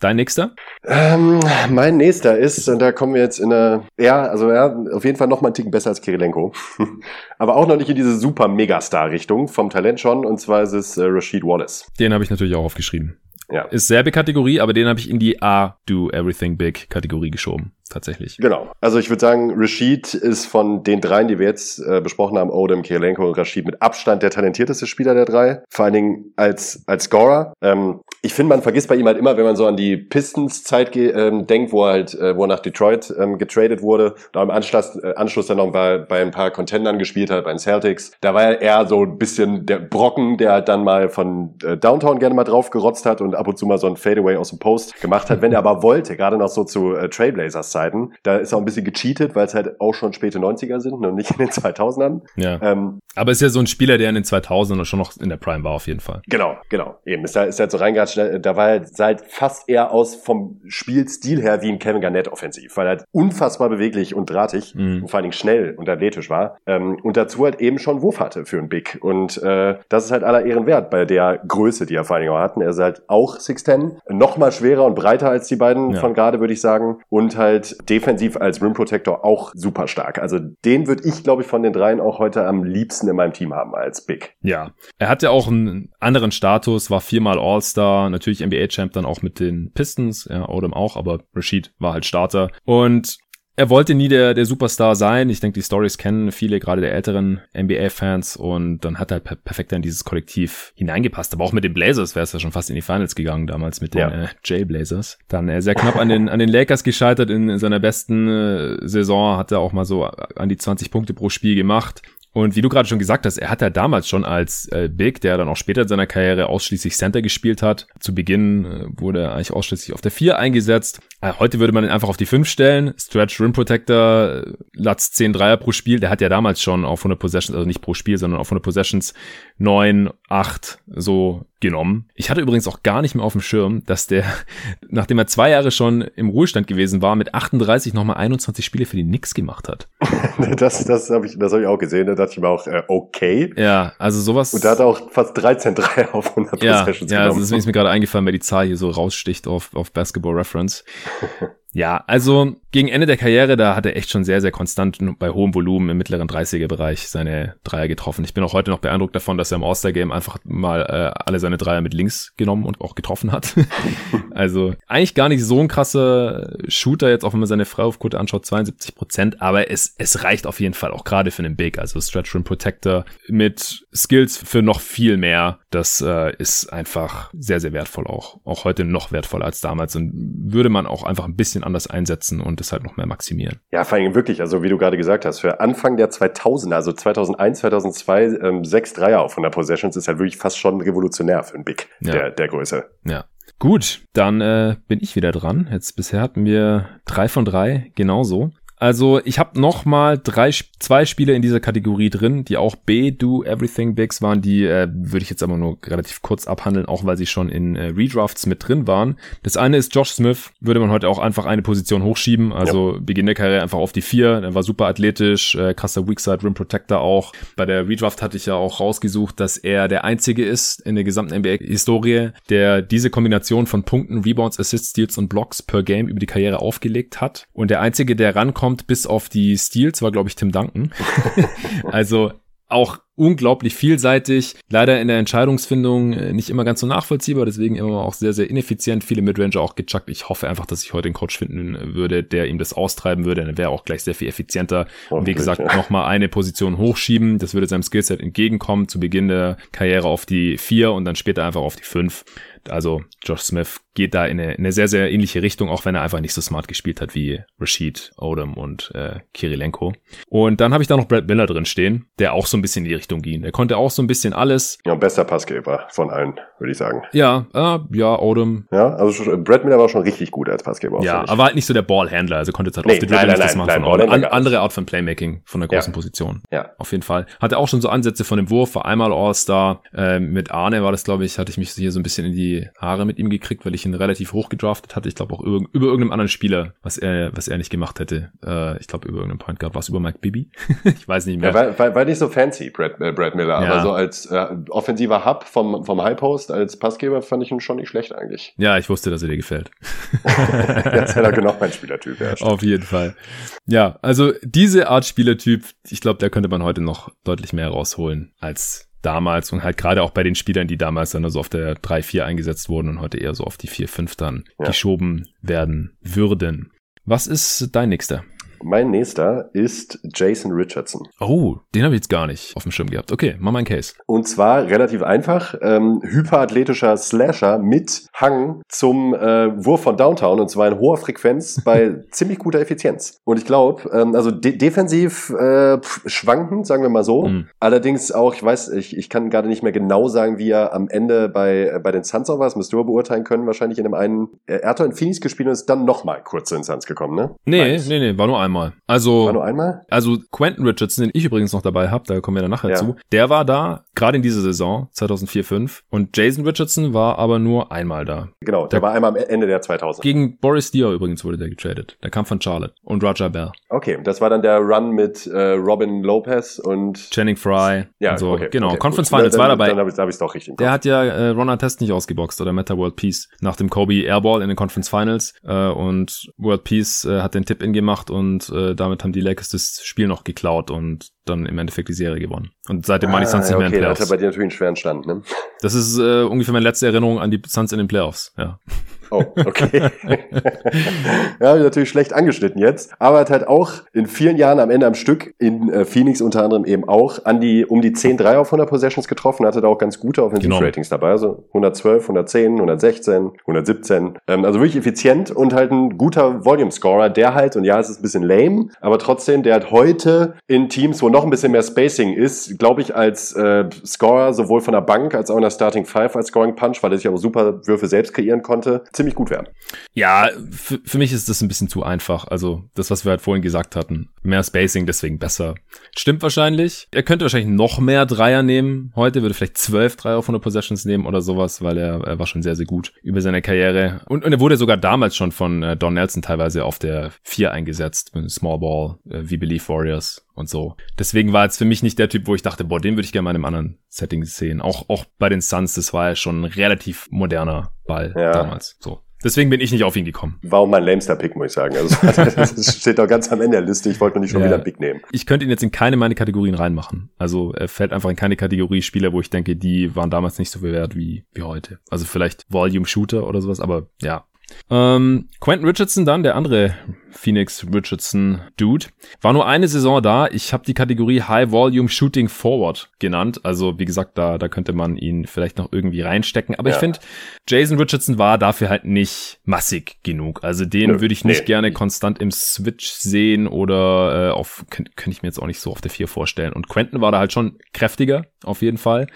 Dein nächster? Ähm, mein nächster ist, und da kommen wir jetzt in eine, ja, also ja, auf jeden Fall noch mal einen Ticken besser als Kirilenko. Aber auch noch nicht in diese super Megastar-Richtung, vom Talent schon, und zwar ist es äh, Rashid Wallace. Den habe ich natürlich auch aufgeschrieben. Ja. Ist selbe Kategorie, aber den habe ich in die A Do Everything Big Kategorie geschoben tatsächlich. Genau. Also ich würde sagen, Rashid ist von den dreien, die wir jetzt äh, besprochen haben, Odom, Kirilenko und Rashid mit Abstand der talentierteste Spieler der drei. Vor allen Dingen als, als Scorer. Ähm, ich finde, man vergisst bei ihm halt immer, wenn man so an die Pistons-Zeit ähm, denkt, wo er halt, äh, wo er nach Detroit ähm, getradet wurde, da im Anschluss, äh, Anschluss dann noch bei, bei ein paar Contendern gespielt hat, bei den Celtics. Da war er eher so ein bisschen der Brocken, der halt dann mal von äh, Downtown gerne mal drauf gerotzt hat und ab und zu mal so ein Fadeaway aus dem Post gemacht hat, wenn er aber wollte, gerade noch so zu äh, Trailblazers Zeiten. Da ist auch ein bisschen gecheatet, weil es halt auch schon späte 90er sind und nicht in den 2000ern. Ja. Ähm, aber ist ja so ein Spieler, der in den 2000ern schon noch in der Prime war auf jeden Fall. Genau, genau. Eben ist, halt, ist halt so reingehatscht. Da war sah halt fast eher aus vom Spielstil her wie ein Kevin Garnett offensiv, weil er halt unfassbar beweglich und drahtig mhm. und vor allen Dingen schnell und athletisch war. Ähm, und dazu halt eben schon Wurf hatte für einen Big. Und äh, das ist halt aller Ehren wert bei der Größe, die er vor allen Dingen auch hatten. Er ist halt auch 6'10, noch mal schwerer und breiter als die beiden ja. von gerade, würde ich sagen. Und halt defensiv defensiv als Rim Protector auch super stark. Also den würde ich, glaube ich, von den dreien auch heute am liebsten in meinem Team haben als Big. Ja, er hat ja auch einen anderen Status, war viermal All-Star, natürlich NBA-Champ dann auch mit den Pistons, ja, Odom auch, aber Rashid war halt Starter. Und er wollte nie der, der Superstar sein. Ich denke, die Stories kennen viele, gerade der älteren NBA-Fans. Und dann hat er per perfekt in dieses Kollektiv hineingepasst. Aber auch mit den Blazers wäre es ja schon fast in die Finals gegangen damals mit den ja. äh, J-Blazers. Dann äh, sehr knapp an den, an den Lakers gescheitert in, in seiner besten äh, Saison. Hat er auch mal so an die 20 Punkte pro Spiel gemacht. Und wie du gerade schon gesagt hast, er hat ja damals schon als äh, Big, der dann auch später in seiner Karriere ausschließlich Center gespielt hat. Zu Beginn äh, wurde er eigentlich ausschließlich auf der 4 eingesetzt. Äh, heute würde man ihn einfach auf die 5 stellen. Stretch Rim Protector, äh, Latz 10 Dreier pro Spiel. Der hat ja damals schon auf 100 Possessions, also nicht pro Spiel, sondern auf 100 Possessions 9, 8 so genommen. Ich hatte übrigens auch gar nicht mehr auf dem Schirm, dass der, nachdem er zwei Jahre schon im Ruhestand gewesen war, mit 38 nochmal 21 Spiele für die Knicks gemacht hat. das das habe ich, das hab ich auch gesehen. Da dachte ich mir auch, äh, okay. Ja, also sowas. Und da hat er auch fast 13 Dreier auf 100 ja, Possessions ja, genommen. Ja, das ist mir gerade eingefallen, weil die Zahl hier so raussticht auf, auf Basketball Reference. Ja, also gegen Ende der Karriere, da hat er echt schon sehr, sehr konstant bei hohem Volumen im mittleren 30er-Bereich seine Dreier getroffen. Ich bin auch heute noch beeindruckt davon, dass er im All-Star-Game einfach mal äh, alle seine Dreier mit links genommen und auch getroffen hat. also eigentlich gar nicht so ein krasser Shooter, jetzt auch wenn man seine Freiwurfquote anschaut, 72 Prozent, aber es, es reicht auf jeden Fall auch gerade für einen Big, also Stretch Rim Protector mit Skills für noch viel mehr. Das äh, ist einfach sehr, sehr wertvoll auch. Auch heute noch wertvoller als damals und würde man auch einfach ein bisschen anders einsetzen und es halt noch mehr maximieren. Ja, vor allem wirklich, also wie du gerade gesagt hast, für Anfang der 2000er, also 2001, 2002, ähm, sechs Dreier auf 100 Possessions ist halt wirklich fast schon revolutionär für einen Big ja. der, der Größe. Ja. Gut, dann äh, bin ich wieder dran. Jetzt bisher hatten wir drei von drei genauso. Also ich habe noch mal drei, zwei Spiele in dieser Kategorie drin, die auch B, Do, Everything Bigs waren. Die äh, würde ich jetzt aber nur relativ kurz abhandeln, auch weil sie schon in äh, Redrafts mit drin waren. Das eine ist Josh Smith, würde man heute auch einfach eine Position hochschieben. Also ja. Beginn der Karriere einfach auf die vier. Er war super athletisch, äh, krasser Weakside Rim Protector auch. Bei der Redraft hatte ich ja auch rausgesucht, dass er der einzige ist in der gesamten NBA-Historie, der diese Kombination von Punkten, Rebounds, Assists, Steals und Blocks per Game über die Karriere aufgelegt hat. Und der einzige, der rankommt, kommt, bis auf die Steals, war, glaube ich, Tim Duncan. also auch unglaublich vielseitig, leider in der Entscheidungsfindung äh, nicht immer ganz so nachvollziehbar, deswegen immer auch sehr, sehr ineffizient, viele Midranger auch gechuckt. Ich hoffe einfach, dass ich heute einen Coach finden würde, der ihm das austreiben würde, dann wäre auch gleich sehr viel effizienter. Und wie gesagt, ja. nochmal eine Position hochschieben, das würde seinem Skillset entgegenkommen, zu Beginn der Karriere auf die vier und dann später einfach auf die fünf Also Josh Smith geht da in eine, in eine sehr, sehr ähnliche Richtung, auch wenn er einfach nicht so smart gespielt hat wie Rashid, Odom und äh, Kirilenko. Und dann habe ich da noch Brad Miller drin stehen, der auch so ein bisschen in die Richtung ging. Der konnte auch so ein bisschen alles. Ja, bester Passgeber von allen, würde ich sagen. Ja, äh, ja, Odom. Ja, also Brad Miller war schon richtig gut als Passgeber. Ja, aber halt nicht so der Ballhandler, also konnte jetzt halt nee, auf die Dribble nicht das machen nein, von An, andere Art von Playmaking von der großen ja. Position. Ja. Auf jeden Fall. Hatte auch schon so Ansätze von dem Wurf, war einmal All-Star. Äh, mit Arne war das, glaube ich, hatte ich mich hier so ein bisschen in die Haare mit ihm gekriegt, weil ich ihn relativ hoch gedraftet hatte. Ich glaube auch über, über irgendeinem anderen Spieler, was er, was er nicht gemacht hätte. Äh, ich glaube über irgendeinem Point Guard. War es über Mike Bibi? ich weiß nicht mehr. Ja, war, war, nicht so fancy, Brad, äh, Brad Miller, ja. aber so als äh, offensiver Hub vom, vom High Post, als Passgeber fand ich ihn schon nicht schlecht eigentlich. Ja, ich wusste, dass er dir gefällt. das ist ja genau mein Spielertyp. Ja, Auf jeden Fall. Ja, also diese Art Spielertyp, ich glaube, da könnte man heute noch deutlich mehr rausholen als damals und halt gerade auch bei den Spielern, die damals dann so auf der 3-4 eingesetzt wurden und heute eher so auf die 4-5 dann ja. geschoben werden würden. Was ist dein nächster? Mein nächster ist Jason Richardson. Oh, den habe ich jetzt gar nicht auf dem Schirm gehabt. Okay, mach mal einen Case. Und zwar relativ einfach. Ähm, hyperathletischer Slasher mit Hang zum äh, Wurf von Downtown und zwar in hoher Frequenz bei ziemlich guter Effizienz. Und ich glaube, ähm, also de defensiv äh, schwankend, sagen wir mal so. Mhm. Allerdings auch, ich weiß, ich, ich kann gerade nicht mehr genau sagen, wie er am Ende bei, bei den Suns auch war. Das müsst ihr beurteilen können, wahrscheinlich in dem einen. Er hat doch in Phoenix gespielt und ist dann nochmal kurz zu den Suns gekommen, ne? Nee, Weiß. nee, nee, war nur ein einmal. Also, war nur einmal? Also Quentin Richardson, den ich übrigens noch dabei habe, da kommen wir dann nachher ja. zu, der war da, gerade in dieser Saison, 2004-5. Und Jason Richardson war aber nur einmal da. Genau, der, der war einmal am Ende der 2000. Gegen Boris Diaw übrigens wurde der getradet. Der kam von Charlotte und Roger Bell. Okay, das war dann der Run mit äh, Robin Lopez und Channing Fry. Ja, so. Okay, genau. Okay, Conference Finals dann, war dabei. Dann habe ich es doch richtig. Der hat ja äh, Ron Artest nicht ausgeboxt oder Meta World Peace nach dem Kobe Airball in den Conference Finals äh, und World Peace äh, hat den Tipp in gemacht und äh, damit haben die Lakers das Spiel noch geklaut und dann im Endeffekt die Serie gewonnen. Und seitdem ah, waren die Suns nicht mehr in den Playoffs. Das hat bei dir natürlich einen schweren Stand, ne? Das ist äh, ungefähr meine letzte Erinnerung an die Suns in den Playoffs, ja. Oh, okay. ja, natürlich schlecht angeschnitten jetzt. Aber hat halt auch in vielen Jahren am Ende am Stück, in äh, Phoenix unter anderem eben auch, an die, um die 10 3 auf 100 Possessions getroffen, hatte da auch ganz gute Offensiv-Ratings genau. dabei. Also 112, 110, 116, 117. Ähm, also wirklich effizient und halt ein guter Volume-Scorer, der halt, und ja, es ist ein bisschen lame, aber trotzdem, der halt heute in Teams, wo noch ein bisschen mehr Spacing ist, glaube ich, als äh, Scorer sowohl von der Bank als auch in der Starting Five als Scoring Punch, weil er sich aber super Würfe selbst kreieren konnte, ziemlich gut werden. Ja, für, für mich ist das ein bisschen zu einfach. Also das, was wir halt vorhin gesagt hatten. Mehr Spacing, deswegen besser. Stimmt wahrscheinlich. Er könnte wahrscheinlich noch mehr Dreier nehmen. Heute würde vielleicht zwölf Dreier auf 100 Possessions nehmen oder sowas, weil er, er war schon sehr, sehr gut über seine Karriere. Und, und er wurde sogar damals schon von äh, Don Nelson teilweise auf der vier eingesetzt. Small Ball, äh, wie Believe Warriors und so. Deswegen war jetzt für mich nicht der Typ, wo ich dachte, boah, den würde ich gerne mal in einem anderen Setting sehen. Auch, auch bei den Suns, das war ja schon ein relativ moderner Ball ja. damals. So. Deswegen bin ich nicht auf ihn gekommen. War auch mein lamester Pick, muss ich sagen. Also, das steht doch ganz am Ende der Liste. Ich wollte nur nicht schon ja. wieder einen Pick nehmen. Ich könnte ihn jetzt in keine meiner Kategorien reinmachen. Also er fällt einfach in keine Kategorie Spieler, wo ich denke, die waren damals nicht so viel wert wie, wie heute. Also vielleicht Volume Shooter oder sowas, aber ja, ähm, Quentin Richardson dann, der andere Phoenix Richardson Dude, war nur eine Saison da. Ich habe die Kategorie High Volume Shooting Forward genannt. Also wie gesagt, da, da könnte man ihn vielleicht noch irgendwie reinstecken. Aber ja. ich finde, Jason Richardson war dafür halt nicht massig genug. Also den würde ich nicht nee. gerne konstant im Switch sehen oder äh, auf, könnte könnt ich mir jetzt auch nicht so auf der 4 vorstellen. Und Quentin war da halt schon kräftiger, auf jeden Fall.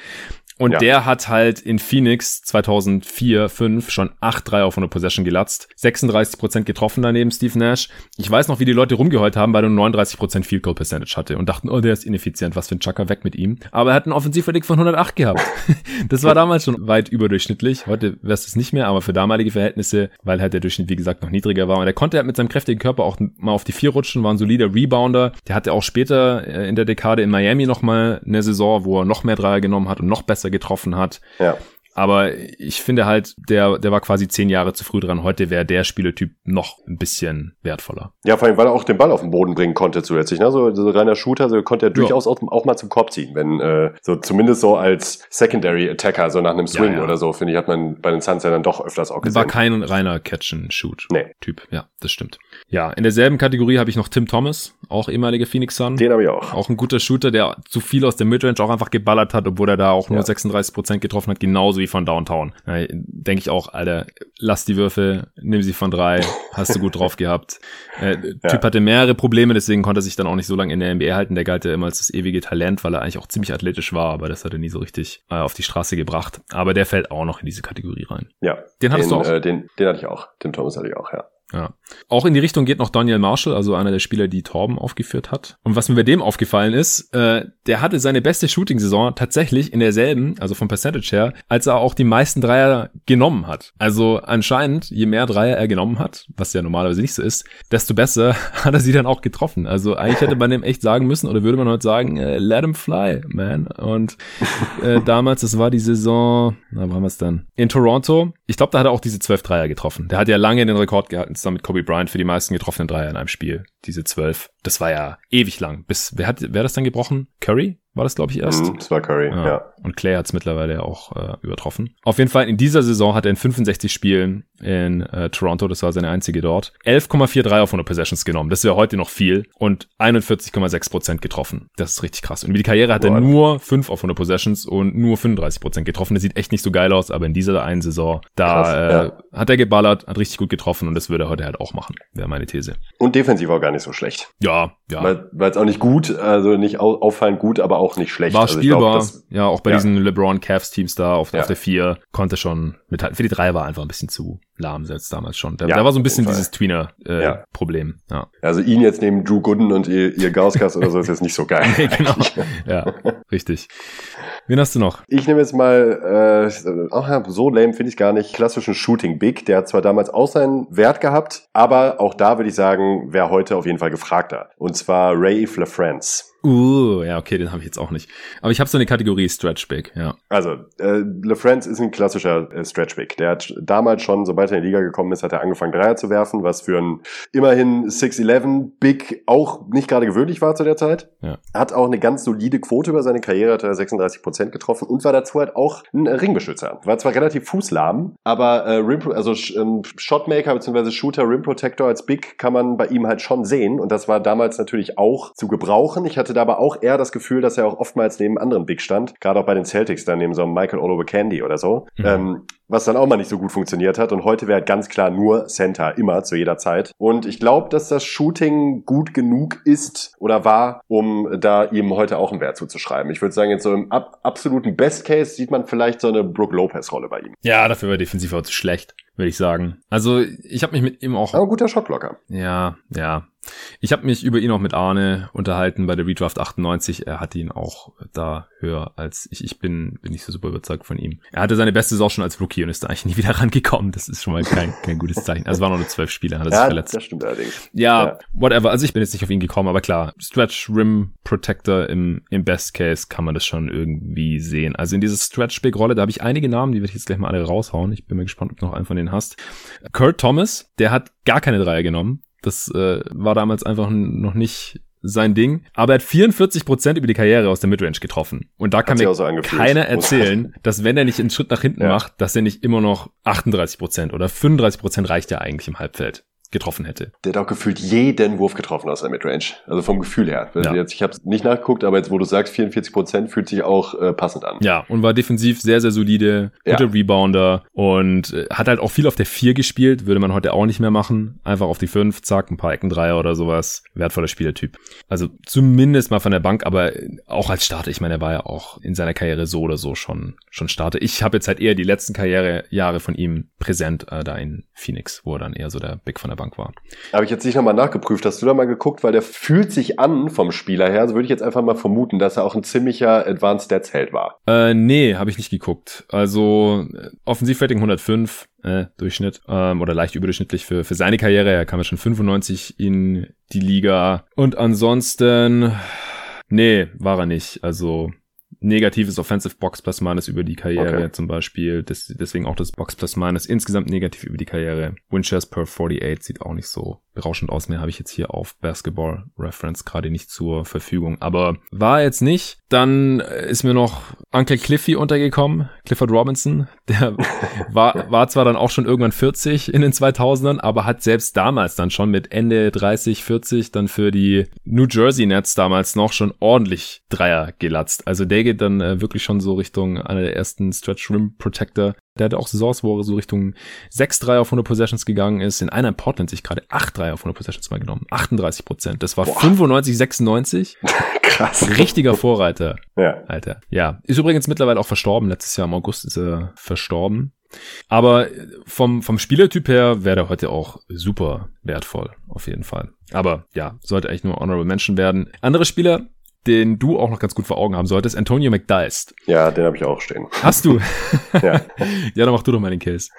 Und ja. der hat halt in Phoenix 2004, 5 schon 8 3 auf 100 Possession gelatzt. 36% getroffen daneben Steve Nash. Ich weiß noch, wie die Leute rumgeheult haben, weil er 39% Field Goal Percentage hatte und dachten, oh, der ist ineffizient, was für ein Chucker weg mit ihm. Aber er hat einen Offensivverdick von 108 gehabt. das war damals schon weit überdurchschnittlich. Heute wäre es nicht mehr, aber für damalige Verhältnisse, weil halt der Durchschnitt, wie gesagt, noch niedriger war. Und er konnte halt mit seinem kräftigen Körper auch mal auf die 4 rutschen, war ein solider Rebounder. Der hatte auch später äh, in der Dekade in Miami nochmal eine Saison, wo er noch mehr Dreier genommen hat und noch besser getroffen hat. Ja. Aber ich finde halt, der, der war quasi zehn Jahre zu früh dran. Heute wäre der Spieletyp noch ein bisschen wertvoller. Ja, vor allem, weil er auch den Ball auf den Boden bringen konnte zusätzlich. Ne? So, so reiner Shooter, so konnte er durchaus ja. auch, auch, mal zum Korb ziehen. Wenn, äh, so zumindest so als Secondary Attacker, so nach einem Swing ja, ja. oder so, finde ich, hat man bei den Suns ja dann doch öfters auch gesehen. War kein reiner Catch-and-Shoot-Typ. Nee. Ja, das stimmt. Ja, in derselben Kategorie habe ich noch Tim Thomas, auch ehemaliger Phoenix Sun. Den habe ich auch. Auch ein guter Shooter, der zu viel aus der Midrange auch einfach geballert hat, obwohl er da auch nur 36% getroffen hat, genauso wie von Downtown. Denke ich auch, Alter, lass die Würfe, nimm sie von drei, hast du gut drauf gehabt. Äh, ja. Typ hatte mehrere Probleme, deswegen konnte er sich dann auch nicht so lange in der NBA halten. Der galt ja immer als das ewige Talent, weil er eigentlich auch ziemlich athletisch war, aber das hat er nie so richtig äh, auf die Straße gebracht. Aber der fällt auch noch in diese Kategorie rein. Ja. Den hattest den, du auch? Äh, den, den hatte ich auch. Tim Thomas hatte ich auch, ja. Ja. Auch in die Richtung geht noch Daniel Marshall, also einer der Spieler, die Torben aufgeführt hat. Und was mir bei dem aufgefallen ist, äh, der hatte seine beste Shooting-Saison tatsächlich in derselben, also vom Percentage her, als er auch die meisten Dreier genommen hat. Also anscheinend, je mehr Dreier er genommen hat, was ja normalerweise nicht so ist, desto besser hat er sie dann auch getroffen. Also eigentlich hätte man dem echt sagen müssen, oder würde man heute sagen, äh, let him fly, man. Und äh, damals, das war die Saison, na, wo haben wir es dann? In Toronto. Ich glaube, da hat er auch diese zwölf Dreier getroffen. Der hat ja lange den Rekord gehalten zusammen mit Kobe Bryant für die meisten getroffenen Dreier in einem Spiel. Diese zwölf. Das war ja ewig lang. Bis, wer hat, wer hat das dann gebrochen? Curry? War das, glaube ich, erst. Mm, das war Curry, ja. ja. Und Clay hat es mittlerweile auch äh, übertroffen. Auf jeden Fall in dieser Saison hat er in 65 Spielen in äh, Toronto, das war seine einzige dort, 11,43 auf 100 Possessions genommen. Das wäre heute noch viel. Und 41,6 Prozent getroffen. Das ist richtig krass. Und über die Karriere hat Boah. er nur 5 auf 100 Possessions und nur 35 Prozent getroffen. Das sieht echt nicht so geil aus, aber in dieser einen Saison, da krass, äh, ja. hat er geballert, hat richtig gut getroffen und das würde er heute halt auch machen, wäre meine These. Und defensiv auch gar nicht so schlecht. Ja, ja. Weil es auch nicht gut, also nicht auffallend gut, aber auch nicht schlecht. War also spielbar. Glaub, ja, auch bei ja. diesen LeBron Cavs Teams da auf, ja. auf der 4 konnte schon mithalten. Für die 3 war einfach ein bisschen zu lahm selbst damals schon. Da, ja, da war so ein bisschen dieses Tweener-Problem. Äh, ja. Also ihn jetzt neben Drew Gooden und ihr, ihr Gauskas oder so ist jetzt nicht so geil. genau. Ja, richtig. Wen hast du noch? Ich nehme jetzt mal, äh, ach so lame finde ich gar nicht, klassischen Shooting Big. Der hat zwar damals auch seinen Wert gehabt, aber auch da würde ich sagen, wäre heute auf jeden Fall gefragter. Und zwar Ray LaFrance. Uh, ja, okay, den habe ich jetzt auch nicht. Aber ich habe so eine Kategorie Stretch Big, ja. Also, äh, LeFrance ist ein klassischer äh, Stretch Big. Der hat damals schon, sobald er in die Liga gekommen ist, hat er angefangen, Dreier zu werfen, was für ein immerhin 6'11 Big auch nicht gerade gewöhnlich war zu der Zeit. Ja. Hat auch eine ganz solide Quote über seine Karriere, hat er 36 Prozent getroffen und war dazu halt auch ein Ringbeschützer. War zwar relativ fußlahm, aber äh, Rim, also ähm, Shotmaker bzw. Shooter, Rim Protector als Big kann man bei ihm halt schon sehen und das war damals natürlich auch zu gebrauchen. Ich hatte hatte da aber auch eher das Gefühl, dass er auch oftmals neben anderen Big stand. Gerade auch bei den Celtics, dann neben so einem Michael Oliver Candy oder so. Mhm. Ähm, was dann auch mal nicht so gut funktioniert hat. Und heute wäre ganz klar nur Center, immer, zu jeder Zeit. Und ich glaube, dass das Shooting gut genug ist oder war, um da ihm heute auch einen Wert zuzuschreiben. Ich würde sagen, jetzt so im ab absoluten Best Case sieht man vielleicht so eine Brooke Lopez-Rolle bei ihm. Ja, dafür war defensiv auch zu schlecht, würde ich sagen. Also ich habe mich mit ihm auch. Aber guter Shotblocker. Ja, ja. Ich habe mich über ihn auch mit Arne unterhalten bei der Redraft 98. Er hat ihn auch da höher als ich. Ich bin, bin nicht so super überzeugt von ihm. Er hatte seine beste Saison schon als Rookie und ist da eigentlich nie wieder rangekommen. Das ist schon mal kein, kein gutes Zeichen. Also es waren nur zwölf Spiele, hat er sich ja, verletzt. Das stimmt allerdings. Ja, ja, whatever. Also ich bin jetzt nicht auf ihn gekommen, aber klar, Stretch Rim Protector im, im Best Case kann man das schon irgendwie sehen. Also in dieser Stretch Big Rolle, da habe ich einige Namen, die werde ich jetzt gleich mal alle raushauen. Ich bin mal gespannt, ob du noch einen von denen hast. Kurt Thomas, der hat gar keine Dreier genommen das äh, war damals einfach noch nicht sein Ding. Aber er hat 44 Prozent über die Karriere aus der Midrange getroffen. Und da kann mir so keiner erzählen, dass wenn er nicht einen Schritt nach hinten ja. macht, dass er nicht immer noch 38 Prozent oder 35 Prozent reicht ja eigentlich im Halbfeld getroffen hätte. Der hat auch gefühlt jeden Wurf getroffen aus der Midrange. Also vom Gefühl her. Ja. Jetzt, ich habe nicht nachgeguckt, aber jetzt, wo du sagst, 44 Prozent fühlt sich auch äh, passend an. Ja, und war defensiv sehr, sehr solide, guter ja. Rebounder und äh, hat halt auch viel auf der 4 gespielt, würde man heute auch nicht mehr machen. Einfach auf die 5, zack, ein paar Eckendreier oder sowas. Wertvoller Spielertyp. Also zumindest mal von der Bank, aber auch als Starter. Ich meine, er war ja auch in seiner Karriere so oder so schon, schon Starter. Ich habe jetzt halt eher die letzten Karrierejahre von ihm präsent, äh, da in Phoenix, wo er dann eher so der Big von der Bank Bank war. Habe ich jetzt nicht nochmal nachgeprüft. Hast du da mal geguckt? Weil der fühlt sich an vom Spieler her. So würde ich jetzt einfach mal vermuten, dass er auch ein ziemlicher Advanced Stats Held war. Äh, nee, habe ich nicht geguckt. Also äh, Offensivrating 105, äh, Durchschnitt ähm, oder leicht überdurchschnittlich für, für seine Karriere. Er kam ja schon 95 in die Liga. Und ansonsten, nee, war er nicht. Also negatives Offensive Box Plus Minus über die Karriere okay. zum Beispiel. Das, deswegen auch das Box Plus Minus insgesamt negativ über die Karriere. Winchers per 48 sieht auch nicht so berauschend aus. Mehr habe ich jetzt hier auf Basketball Reference gerade nicht zur Verfügung. Aber war jetzt nicht. Dann ist mir noch Uncle Cliffy untergekommen, Clifford Robinson. Der war, war zwar dann auch schon irgendwann 40 in den 2000ern, aber hat selbst damals dann schon mit Ende 30, 40 dann für die New Jersey Nets damals noch schon ordentlich Dreier gelatzt. Also der geht dann äh, wirklich schon so Richtung einer der ersten Stretch Rim Protector der hatte auch Saisons, wo er so Richtung 6-3 auf 100 Possessions gegangen ist. In einer in Portland sich gerade 8-3 auf 100 Possessions mal genommen. 38 Prozent. Das war Boah. 95, 96. Krass. Richtiger Vorreiter. Ja. Alter. Ja. Ist übrigens mittlerweile auch verstorben. Letztes Jahr im August ist er verstorben. Aber vom, vom Spielertyp her wäre er heute auch super wertvoll. Auf jeden Fall. Aber ja, sollte eigentlich nur Honorable Mention werden. Andere Spieler, den du auch noch ganz gut vor Augen haben solltest, Antonio McDyest. Ja, den habe ich auch stehen. Hast du? ja. ja, dann mach du doch mal den Case.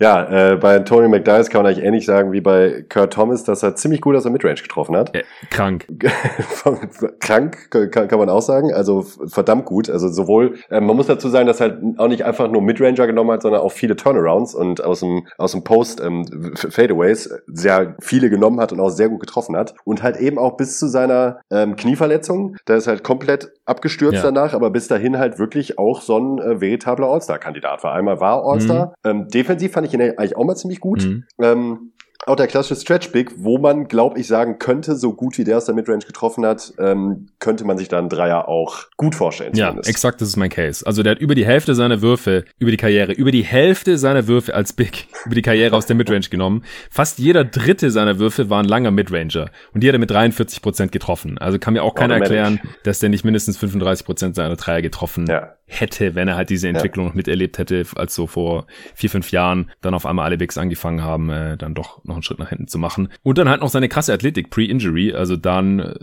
Ja, äh, bei Tony McDyess kann man eigentlich ähnlich sagen wie bei Kurt Thomas, dass er ziemlich gut aus der Midrange getroffen hat. Äh, krank. krank kann, kann man auch sagen, also verdammt gut. Also sowohl, äh, man muss dazu sagen, dass er halt auch nicht einfach nur Midranger genommen hat, sondern auch viele Turnarounds und aus dem, aus dem Post ähm, Fadeaways sehr viele genommen hat und auch sehr gut getroffen hat. Und halt eben auch bis zu seiner ähm, Knieverletzung, da ist halt komplett abgestürzt ja. danach, aber bis dahin halt wirklich auch so ein äh, veritabler All-Star-Kandidat war. Einmal war All-Star, mhm. ähm, defensiv fand ich ihn eigentlich auch mal ziemlich gut. Mhm. Ähm, auch der klassische Stretch Big, wo man, glaube ich, sagen könnte, so gut wie der aus der Midrange getroffen hat, ähm, könnte man sich da einen Dreier auch gut vorstellen. Ja, zumindest. exakt, das ist mein Case. Also der hat über die Hälfte seiner Würfe, über die Karriere, über die Hälfte seiner Würfe als Big, über die Karriere aus der Midrange genommen. Fast jeder dritte seiner Würfe war ein langer Midranger. Und die hat er mit 43 Prozent getroffen. Also kann mir auch keiner erklären, dass der nicht mindestens 35 Prozent seiner Dreier getroffen ja hätte, wenn er halt diese Entwicklung ja. noch miterlebt hätte, als so vor vier, fünf Jahren dann auf einmal alle Bigs angefangen haben, äh, dann doch noch einen Schritt nach hinten zu machen. Und dann halt noch seine krasse Athletik, Pre-Injury, also dann äh,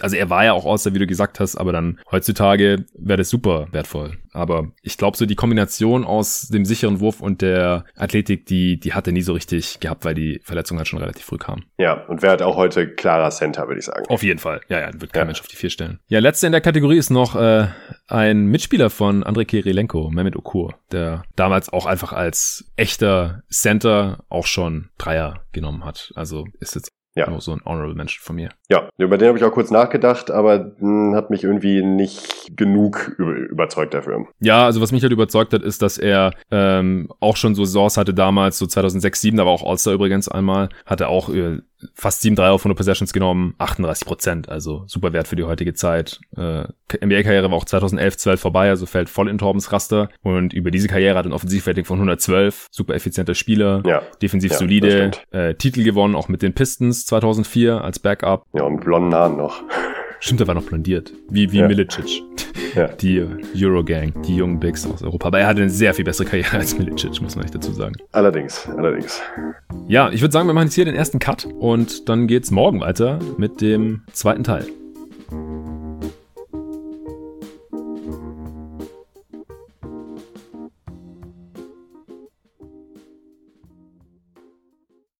also er war ja auch Außer, wie du gesagt hast, aber dann heutzutage wäre das super wertvoll. Aber ich glaube, so die Kombination aus dem sicheren Wurf und der Athletik, die, die hat er nie so richtig gehabt, weil die Verletzung halt schon relativ früh kam. Ja, und wäre halt auch heute klarer Center, würde ich sagen. Auf jeden Fall. Ja, ja, wird kein ja. Mensch auf die vier stellen. Ja, letzte in der Kategorie ist noch äh, ein Mitspieler von Andrei Kirilenko, Mehmet Okur, der damals auch einfach als echter Center auch schon Dreier genommen hat. Also ist jetzt ja. Nur so ein Honorable Mention von mir. Ja, über den habe ich auch kurz nachgedacht, aber mh, hm, hat mich irgendwie nicht genug überzeugt dafür. Ja, also was mich halt überzeugt hat, ist, dass er ähm, auch schon so Saisons hatte damals, so 2006, 2007, da war auch All-Star übrigens einmal, hatte auch äh, fast 7 3 auf 100 Possessions genommen, 38 Prozent, also super Wert für die heutige Zeit. Äh, NBA-Karriere war auch 2011, 12 vorbei, also fällt voll in Torbens Raster und über diese Karriere hat ein Offensivrating von 112, super effizienter Spieler, ja, defensiv ja, solide, äh, Titel gewonnen, auch mit den Pistons 2004 als Backup. Ja, und blonden Haaren noch. Stimmt, er war noch blondiert. Wie, wie ja. Milicic. Ja. Die Eurogang, die jungen Bigs aus Europa. Aber er hatte eine sehr viel bessere Karriere als Milicic, muss man echt dazu sagen. Allerdings, allerdings. Ja, ich würde sagen, wir machen jetzt hier den ersten Cut und dann geht's morgen weiter mit dem zweiten Teil.